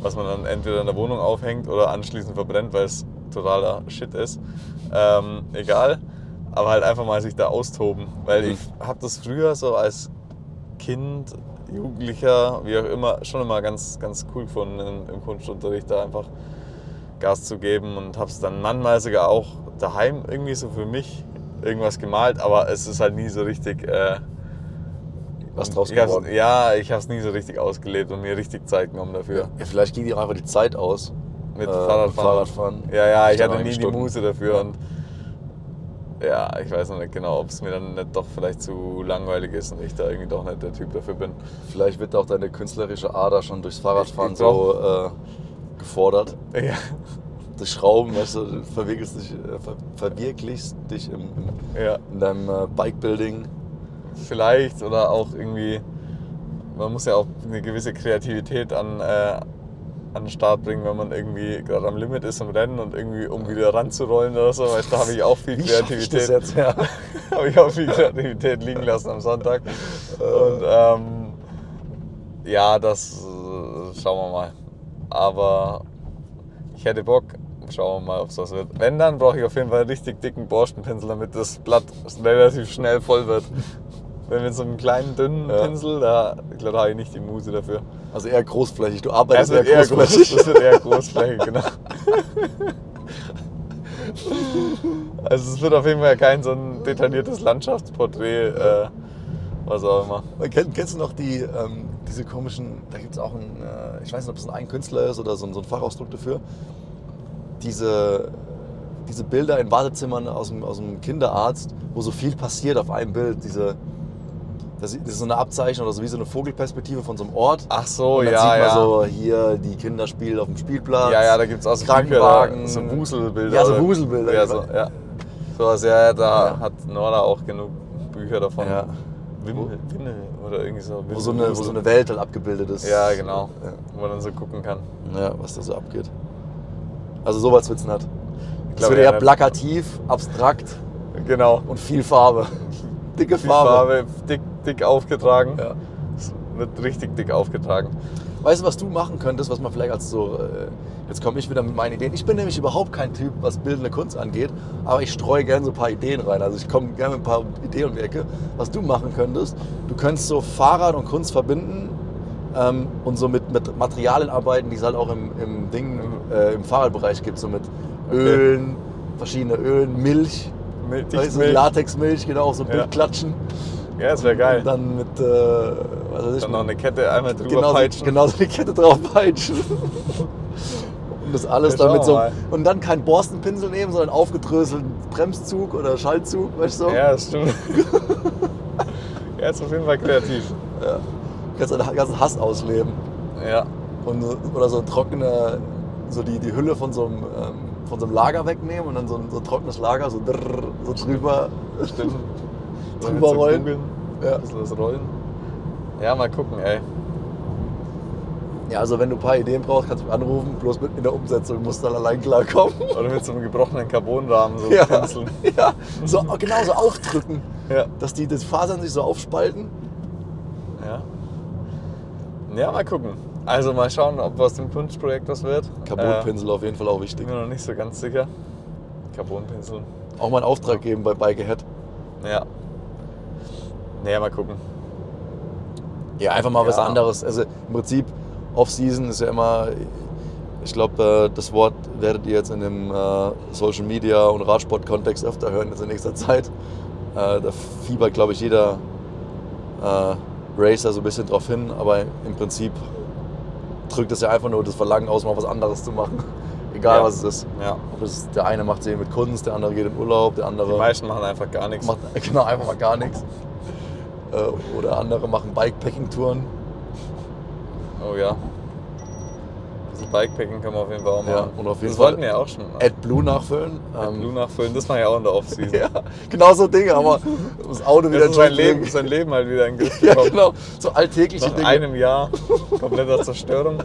Was man dann entweder in der Wohnung aufhängt oder anschließend verbrennt, weil es totaler Shit ist. Ähm, egal. Aber halt einfach mal sich da austoben. Weil Mhm. ich habe das früher so als Kind, Jugendlicher, wie auch immer, schon immer ganz, ganz cool gefunden im, im Kunstunterricht, da einfach Gas zu geben und habe es dann manchmal sogar auch daheim irgendwie so für mich irgendwas gemalt, aber es ist halt nie so richtig. Äh, Was draus ich hab's, geworden. Ja, ich habe es nie so richtig ausgelebt und mir richtig Zeit genommen dafür. Ja, vielleicht ging dir auch einfach die Zeit aus. Mit Äh, Fahrradfahren. Fahrradfahren. Ja, ja, ich Dann hatte nie die Stunden. Muße dafür Ja. und ja, ich weiß noch nicht genau, ob es mir dann nicht doch vielleicht zu langweilig ist und ich da irgendwie doch nicht der Typ dafür bin. Vielleicht wird auch deine künstlerische Ader schon durchs Fahrradfahren Ich so äh, gefordert. Ja, Durch Schrauben, weißt du, du verwirklichst dich, äh, ver verwirklichst dich im, im, ja. in deinem äh, Bikebuilding. Vielleicht oder auch irgendwie, man muss ja auch eine gewisse Kreativität an, äh, an den Start bringen, wenn man irgendwie gerade am Limit ist im Rennen und irgendwie um wieder ranzurollen oder so, du, da habe ich auch viel Wie schaff ich das Kreativität. jetzt? Ja. habe ich auch viel Kreativität liegen lassen am Sonntag. Und ähm, ja, das äh, schauen wir mal. Aber ich hätte Bock. Schauen wir mal, ob es was wird. Wenn, dann brauche ich auf jeden Fall einen richtig dicken Borstenpinsel, damit das Blatt relativ schnell voll wird. Wenn mit so einem kleinen, dünnen Ja. Pinsel, da, da habe ich nicht die Muse dafür. Also eher großflächig. Du Es arbeitest eher eher groß, großflächig. das wird eher großflächig, genau. Also es wird auf jeden Fall kein so ein detailliertes Landschaftsporträt, äh, was auch immer. Kenn, kennst du noch die, ähm, diese komischen, da gibt es auch einen, äh, ich weiß nicht, ob es ein Künstler ist oder so, ein- so ein Fachausdruck dafür, diese, diese Bilder in Wartezimmern aus dem, aus dem Kinderarzt, wo so viel passiert auf einem Bild, diese, das ist so eine Abzeichnung oder so wie so eine Vogelperspektive von so einem Ort. Ach so, Und dann ja, sieht man ja. so hier die Kinder spielen auf dem Spielplatz. Ja, ja, da gibt es auch so Krankenwagen. Bücher, so Wuselbilder. Ja, so Wuselbilder. Ja, so, ja. Sowas, ja, da Ja. hat Nora auch genug Bücher davon. Ja. Wimmel, Wimmel oder irgendwie so. Wo so, eine, wo so eine Welt halt abgebildet ist. Ja, genau. Ja. Wo man dann so gucken kann. Ja, was da so abgeht. Also sowas wird's nicht. Das wird ja, eher nicht. plakativ, abstrakt Genau. und viel Farbe. Dicke Viel Farbe. Farbe, dick, dick aufgetragen. Ja. Es wird richtig dick aufgetragen. Weißt du, was du machen könntest, was man vielleicht als so. Äh, jetzt komme ich wieder mit meinen Ideen. Ich bin nämlich überhaupt kein Typ, was bildende Kunst angeht, aber ich streue gerne so ein paar Ideen rein. Also ich komme gerne mit ein paar Ideen um die Ecke. Was du machen könntest, du könntest so Fahrrad und Kunst verbinden ähm, und so mit, mit Materialien arbeiten, die es halt auch im, im Ding, äh, im Fahrradbereich gibt, so mit Ölen, verschiedene Ölen, Milch. Mil- Weißt du. Latexmilch, genau, so Ja. Bildklatschen. Ja, das wäre geil. Und dann mit, äh, was weiß ich, Dann noch eine Kette einmal drüber genau, peitschen. genau so eine Kette drauf peitschen. Und das alles Ja, dann mit so. mal. Und dann keinen Borstenpinsel nehmen, sondern aufgedröselten Bremszug oder Schaltzug, weißt du so? Ja, das stimmt. ja, ist auf jeden Fall kreativ. Ja. Kannst deinen ganzen Hass ausleben. Ja. Und, oder so ein trockener, so die, die Hülle von so einem, ähm, von so einem Lager wegnehmen und dann so ein, so ein trockenes Lager so, drrr, so drüber. Stimmt. Drüber rollen. Kugeln, Ja. Ein bisschen das Rollen. Ja, mal gucken, ey. Ja, also wenn du ein paar Ideen brauchst, kannst du mich anrufen. Bloß mit in der Umsetzung musst du dann allein klarkommen. Oder mit so einem gebrochenen Carbonrahmen so Ja. pinseln. Ja, so, genau so aufdrücken, Ja. dass die das Fasern sich so aufspalten. ja. Ja, mal gucken. Also mal schauen, ob aus dem Kunstprojekt was wird. Carbonpinsel auf jeden Fall auch Äh, wichtig. bin mir noch nicht so ganz sicher. Carbonpinsel. Auch mal einen Auftrag geben bei Bike Ahead. Ja. Naja, mal gucken. Ja, einfach mal was Ja. anderes. Also im Prinzip, Off-Season ist ja immer, ich glaube, das Wort werdet ihr jetzt in dem äh, Social Media und Radsport-Kontext öfter hören jetzt in nächster Zeit. Äh, da fiebert, glaube ich, jeder äh, Racer so ein bisschen drauf hin, aber im Prinzip drückt es ja einfach nur das Verlangen aus, mal was anderes zu machen. Egal Ja. was es ist. Ja. Ob es, der eine macht es mit Kunst, der andere geht in Urlaub, der andere Die meisten machen einfach gar nichts. macht genau einfach mal gar nichts. Äh, oder andere machen Bikepacking-Touren. Oh ja. Das Bikepacking können wir auf jeden Fall auch Ja, machen. und auf jeden das Fall wollten wir ja auch schon. AdBlue nachfüllen. Ähm, Blue nachfüllen, das mache ich auch in der Off-Season. ja, genau so Dinge, aber das Auto wieder Das ist sein in Leben, Leben. sein Leben halt wieder in Griff Ja, genau. So alltägliche Nach Dinge. einem Jahr kompletter Zerstörung.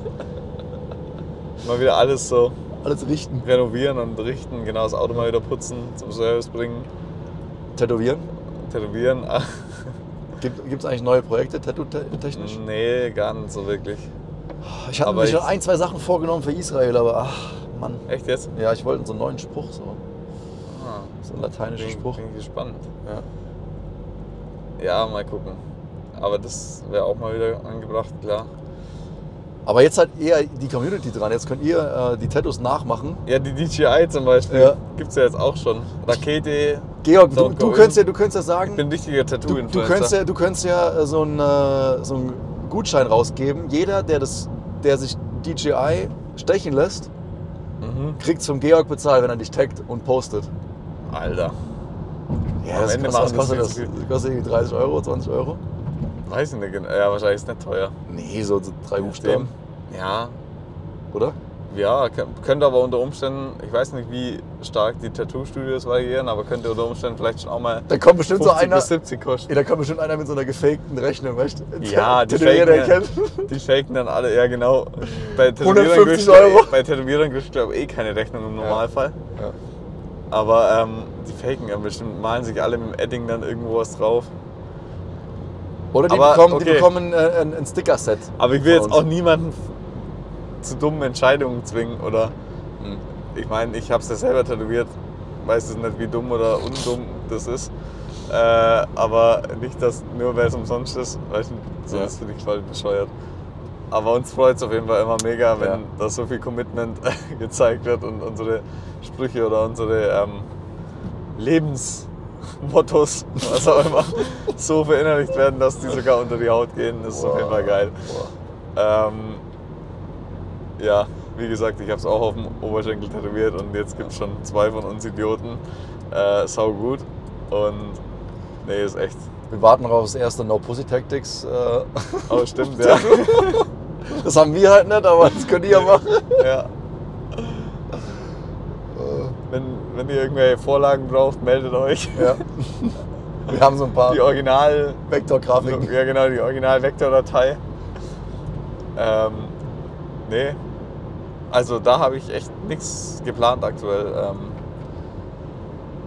Mal wieder alles so Alles richten. renovieren und richten, genau das Auto mal wieder putzen, zum Service bringen, Tätowieren. tätowieren. Ah, Gibt es eigentlich neue Projekte, tattoo-technisch? nee, gar nicht so wirklich. Ich hatte aber mir ich- schon ein, zwei Sachen vorgenommen für Israel, aber ach, Mann. Echt jetzt? Ja, ich wollte so einen neuen Spruch, so, Ah, so einen lateinischen bin, Spruch. bin ich gespannt. Ja. Ja, mal gucken. Aber das wäre auch mal wieder angebracht, klar. Aber jetzt hat eher die Community dran. Jetzt könnt ihr äh, die Tattoos nachmachen. Ja, die DJI zum Beispiel Ja. gibt es ja jetzt auch schon. Rakete, Georg, du, du, könntest ja, du könntest ja sagen, ich bin ein richtiger Du, Tattoo-Influencer. du, könntest ja, du könntest ja äh, so einen, äh, so einen Gutschein rausgeben. Jeder, der, das, der sich DJI stechen lässt, Mhm. kriegt zum Georg bezahlt, wenn er dich taggt und postet. Alter, Ja, Am das Ende kostet, was kostet das Das kostet irgendwie 30 Euro, 20 Euro? Weiß ich nicht genau. Ja, wahrscheinlich ist nicht teuer. Nee, so, drei Buchstaben, Ja, oder? ja, kö- könnte aber unter Umständen, ich weiß nicht, wie stark die Tattoo-Studios variieren, aber könnte unter Umständen vielleicht schon auch mal Da kommt bestimmt 50 so einer. bis 70 kosten. Ja, da kommt bestimmt einer mit so einer gefakten Rechnung, weißt du? Ja, die faken, die faken dann alle, ja genau. Bei 150 kriegst du- Euro. Bei Tätowierern kriegst du glaube ich eh keine Rechnung im Normalfall. Ja. Aber ähm, die faken ja bestimmt, malen sich alle mit dem Edding dann irgendwo was drauf. Oder die Aber, bekommen, die okay. bekommen äh, ein, ein Sticker-Set. Aber ich will jetzt auch niemanden zu dummen Entscheidungen zwingen oder Hm. ich meine, ich habe es ja selber tätowiert, weiß es nicht, wie dumm oder undumm das ist. Äh, aber nicht, dass nur weil es umsonst ist, weißt du, so Ja. finde ich voll bescheuert. Aber uns freut es auf jeden Fall immer mega, wenn Ja. da so viel Commitment gezeigt wird und unsere Sprüche oder unsere ähm, Lebensmottos, was auch immer, so verinnerlicht werden, dass die sogar unter die Haut gehen. Das ist auf jeden Fall geil. Boah. Ähm, ja, wie gesagt, ich habe es auch auf dem Oberschenkel tätowiert und jetzt gibt es schon zwei von uns Idioten. Äh, sau gut. Und nee, ist echt. Wir warten noch auf das erste No Pussy Tactics. Äh, Aber stimmt, ja. das haben wir halt nicht, aber das könnt ihr ja machen. ja. Wenn, wenn ihr irgendwelche Vorlagen braucht, meldet euch. Ja. Wir haben so ein paar Die Original, Vektorgrafiken. ja genau, die Original-Vektor-Datei. Ähm, nee. Also da habe ich echt nichts geplant aktuell. Ähm,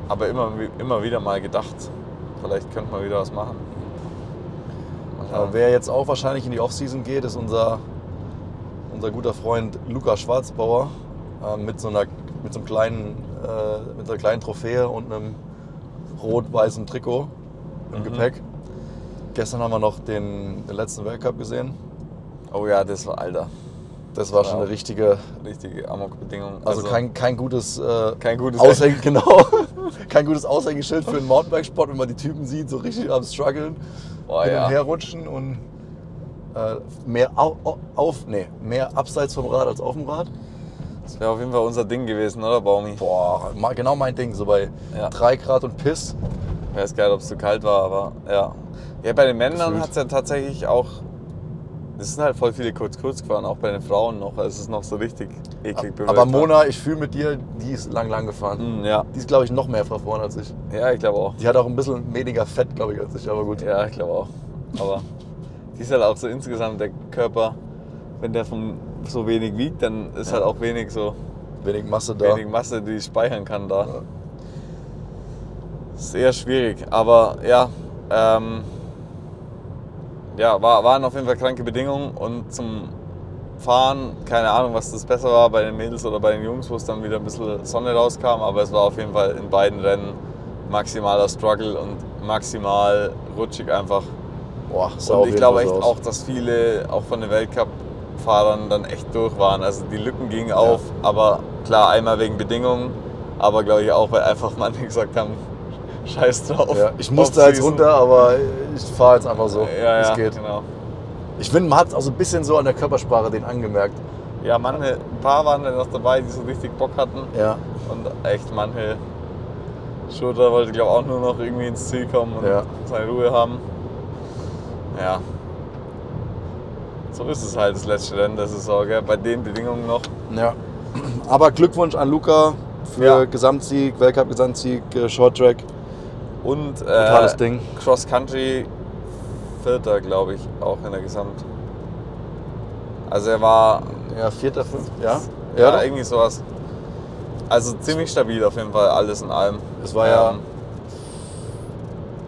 aber immer, immer wieder mal gedacht, vielleicht könnte man wieder was machen. Ja, wer jetzt auch wahrscheinlich in die Offseason geht, ist unser, unser guter Freund Luca Schwarzbauer äh, mit, so einer, mit so einem kleinen, äh, mit einer kleinen Trophäe und einem rot-weißen Trikot im Mhm. Gepäck. Gestern haben wir noch den, den letzten Weltcup gesehen. Oh ja, das war Alter. Das war schon Ja. eine richtige, Richtige Amok-Bedingung. also, kein, kein gutes, äh, kein gutes Aushäng genau, kein gutes Aushängeschild für einen Mountainbike-Sport, wenn man die Typen sieht, so richtig am struggeln, Boah, hin ja. und her rutschen und äh, mehr au- auf, nee, mehr abseits vom Rad als auf dem Rad. Das wäre auf jeden Fall unser Ding gewesen, oder Baumi? Boah, genau mein Ding, so bei Ja. 3 Grad und Piss. Ich weiß gar nicht, ob es zu kalt war, aber ja. Ja, bei den Männern hat es ja tatsächlich auch. Es sind halt voll viele kurz-kurz gefahren, auch bei den Frauen noch. Es ist noch so richtig eklig bewölkt. Aber Mona, ich fühle mit dir, die ist lang, lang gefahren. Mm, ja. Die ist, glaube ich, noch mehr verfahren als ich. ja, ich glaube auch. Die hat auch ein bisschen weniger Fett, glaube ich, als ich, aber gut. Ja, ich glaube auch. Aber die ist halt auch so insgesamt der Körper, wenn der von so wenig wiegt, dann ist Ja. halt auch wenig so Wenig Masse da. wenig Masse, die ich speichern kann da. Ist eher schwierig, aber ja, ähm, ja, war, waren auf jeden Fall kranke Bedingungen und zum fahren. Keine Ahnung, was das besser war bei den Mädels oder bei den Jungs, wo es dann wieder ein bisschen Sonne rauskam. Aber es war auf jeden Fall in beiden Rennen maximaler Struggle und maximal rutschig einfach. Boah, Und ich glaube echt aus. auch, dass viele auch von den Weltcup-Fahrern dann echt durch waren. Also die Lücken gingen auf, aber klar, einmal wegen Bedingungen, aber glaube ich auch, weil einfach manche gesagt haben, scheiß drauf. Ja, ich musste jetzt runter, aber ich fahre jetzt einfach so, Ja, wie es ja, geht. genau. Ich finde, man hat auch so ein bisschen so an der Körpersprache den angemerkt. Ja, manche, ein paar waren dann noch dabei, die so richtig Bock hatten. Ja, Und echt manche Schurter wollte, glaube ich, auch nur noch irgendwie ins Ziel kommen und Ja. seine Ruhe haben. Ja. So ist es halt das letzte Rennen der Saison, gell? bei den Bedingungen noch. ja. Aber Glückwunsch an Luca für Ja. Gesamtsieg, Weltcup-Gesamtsieg, äh, Short-Track. Und Totales äh, Ding. Cross Country Vierter, glaube ich, auch in der Gesamt. Also er war Ja, vierter, fünfter, ja. ja, doch. irgendwie sowas. Also ziemlich stabil auf jeden Fall, alles in allem. Es war ja Ähm,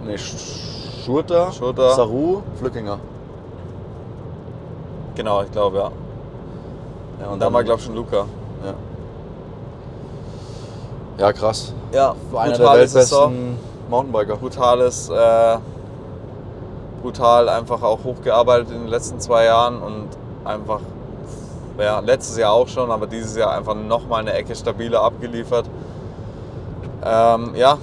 nee, Sch- Schurter, Schurter. Saru, Flückinger. Genau, ich glaube, ja. Ja, Und dann war, glaube ich, schon Luca. ja. ja, krass. Ja, einer der weltbesten Mountainbiker. brutales, äh, brutal einfach auch hochgearbeitet in den letzten zwei Jahren und einfach, ja, letztes Jahr auch schon, aber dieses Jahr einfach nochmal eine Ecke stabiler abgeliefert. Ähm, ja,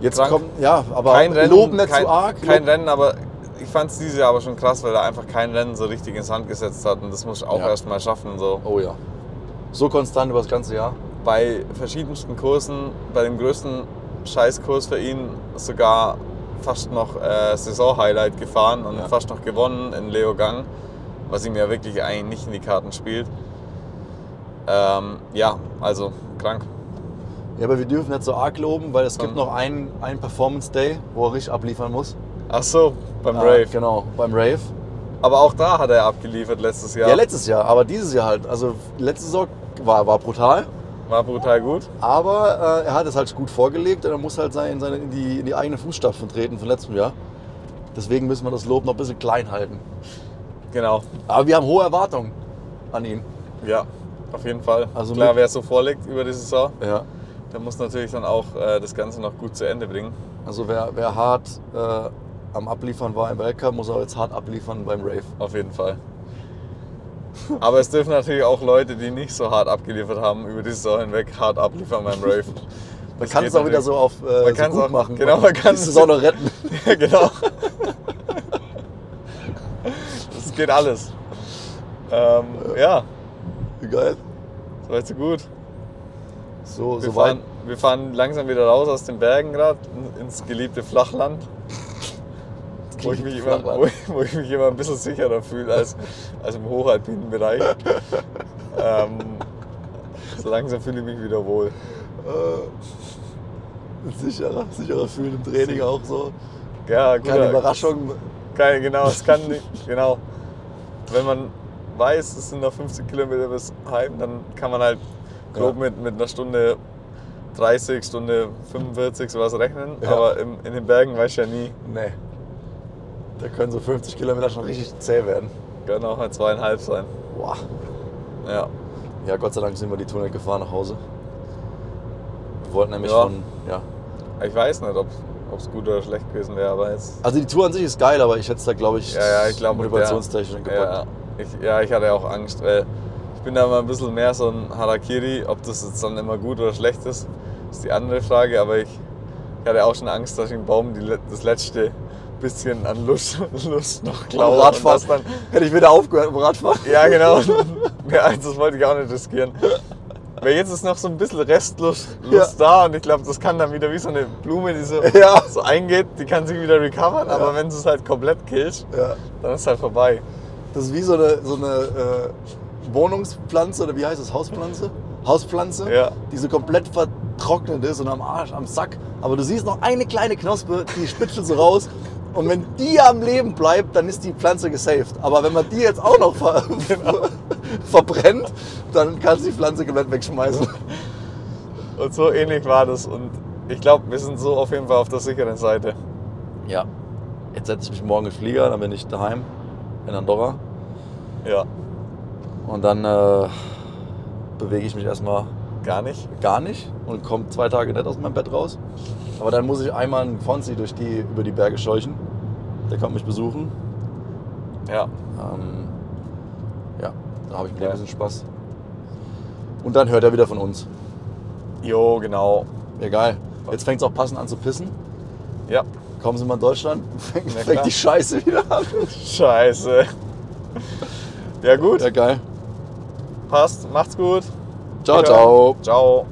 Jetzt Krank. kommt, ja, aber kein Rennen, loben nicht kein, zu arg. kein Rennen, aber ich fand es dieses Jahr aber schon krass, weil er einfach kein Rennen so richtig ins Hand gesetzt hat und das muss ich auch Ja. erst mal schaffen. So. Oh ja. So konstant über das ganze Jahr. bei verschiedensten Kursen, bei dem größten Scheißkurs für ihn sogar fast noch äh, Saison-Highlight gefahren und Ja. fast noch gewonnen in Leogang, was ihm ja wirklich eigentlich nicht in die Karten spielt. Ähm, ja, also krank. Ja, aber wir dürfen nicht so arg loben, weil es gibt Hm. noch einen, einen Performance Day, wo er richtig abliefern muss. Ach so, beim Ah, Rave. Genau, beim Rave. Aber auch da hat er abgeliefert letztes Jahr. Ja. letztes Jahr, aber dieses Jahr halt. Also letzte Saison war, war brutal, War brutal gut. aber äh, er hat es halt gut vorgelegt und er muss halt sein, seine, in, die, in die eigenen Fußstapfen treten von letztem Jahr. Deswegen müssen wir das Lob noch ein bisschen klein halten. Genau. Aber wir haben hohe Erwartungen an ihn. Ja, auf jeden Fall. Also Klar, wer es so vorlegt über die Saison, Ja. der muss natürlich dann auch äh, das Ganze noch gut zu Ende bringen. Also wer, wer hart äh, am Abliefern war im Weltcup, muss auch jetzt hart abliefern beim Rave. Auf jeden Fall. Aber es dürfen natürlich auch Leute, die nicht so hart abgeliefert haben, über die Saison hinweg hart abliefern beim Rave. Man kann es auch wieder so auf äh, Man so gut auch- machen. genau, man kann es- auch noch retten. Ja, genau. Das geht alles. Ähm, ja, Geil. so weit so gut. So, Wir so weit. fahren, wir fahren langsam wieder raus aus den Bergen gerade ins geliebte Flachland. Wo ich, mich immer, wo, wo ich mich immer ein bisschen sicherer fühle als, als im hochalpinen Bereich. ähm, so langsam fühle ich mich wieder wohl. Äh, sicherer, sicherer fühlen im Training auch so. Ja, Keine guter- Überraschung. Keine, genau, es kann nicht, genau. Wenn man weiß, es sind noch 50 Kilometer bis heim, dann kann man halt grob Ja. mit, mit einer Stunde 30, Stunde 45 sowas rechnen. Ja. Aber im, in den Bergen weiß ich ja nie. Nee. Da können so 50 Kilometer schon richtig zäh werden. Können auch mal zweieinhalb sein. Boah. Ja. Ja, Gott sei Dank sind wir die Tour nicht gefahren nach Hause. Wir wollten nämlich Ja. von. Ja. Ich weiß nicht, ob es gut oder schlecht gewesen wäre, aber jetzt. Also die Tour an sich ist geil, aber ich hätte es da, glaube ich, Ja, ja, ich glaube, motivationstechnisch Ja, gepackt. ich, ja, ich hatte auch Angst, weil ich bin da immer ein bisschen mehr so ein Harakiri. Ob das jetzt dann immer gut oder schlecht ist, ist die andere Frage. Aber ich, ich hatte auch schon Angst, dass ich dem Baum die, das letzte bisschen an Lust, Lust noch Beim klaue. und Radfahren. dann, Hätte ich wieder aufgehört beim Radfahren. ja, genau. ja, das wollte ich auch nicht riskieren. Weil jetzt ist noch so ein bisschen Restlust Lust da und ich glaube, das kann dann wieder wie so eine Blume, die so, Ja. so eingeht, die kann sich wieder recovern, Ja. aber wenn du es halt komplett killst, Ja. dann ist es halt vorbei. Das ist wie so eine, so eine äh, Wohnungspflanze oder wie heißt das? Hauspflanze? Hauspflanze, Ja. die so komplett vertrocknet ist und am Arsch, am Sack. Aber du siehst noch eine kleine Knospe, die spitzelt so raus. Und wenn die am Leben bleibt, dann ist die Pflanze gesaved. Aber wenn man die jetzt auch noch ver verbrennt, dann kannst du die Pflanze komplett wegschmeißen. Und so ähnlich war das. Und ich glaube, wir sind so auf jeden Fall auf der sicheren Seite. Ja. Jetzt setze ich mich morgen in den Flieger, dann bin ich daheim in Andorra. Ja. Und dann äh, bewege ich mich erstmal Gar nicht? gar nicht und komme zwei Tage nicht aus meinem Bett raus. Aber dann muss ich einmal einen Fonzi durch die, über die Berge scheuchen. Der kommt mich besuchen. Ja. Ähm, ja, da habe ich mit Ja. ein bisschen Spaß. Und dann hört er wieder von uns. Jo, genau. Egal. Jetzt fängt es auch passend an zu pissen. Ja. Kommen Sie mal in Deutschland, fängt, fängt die Scheiße wieder an. Scheiße. Ja gut, Ja, geil. passt. Macht's gut. Ciao, ciao. Ciao.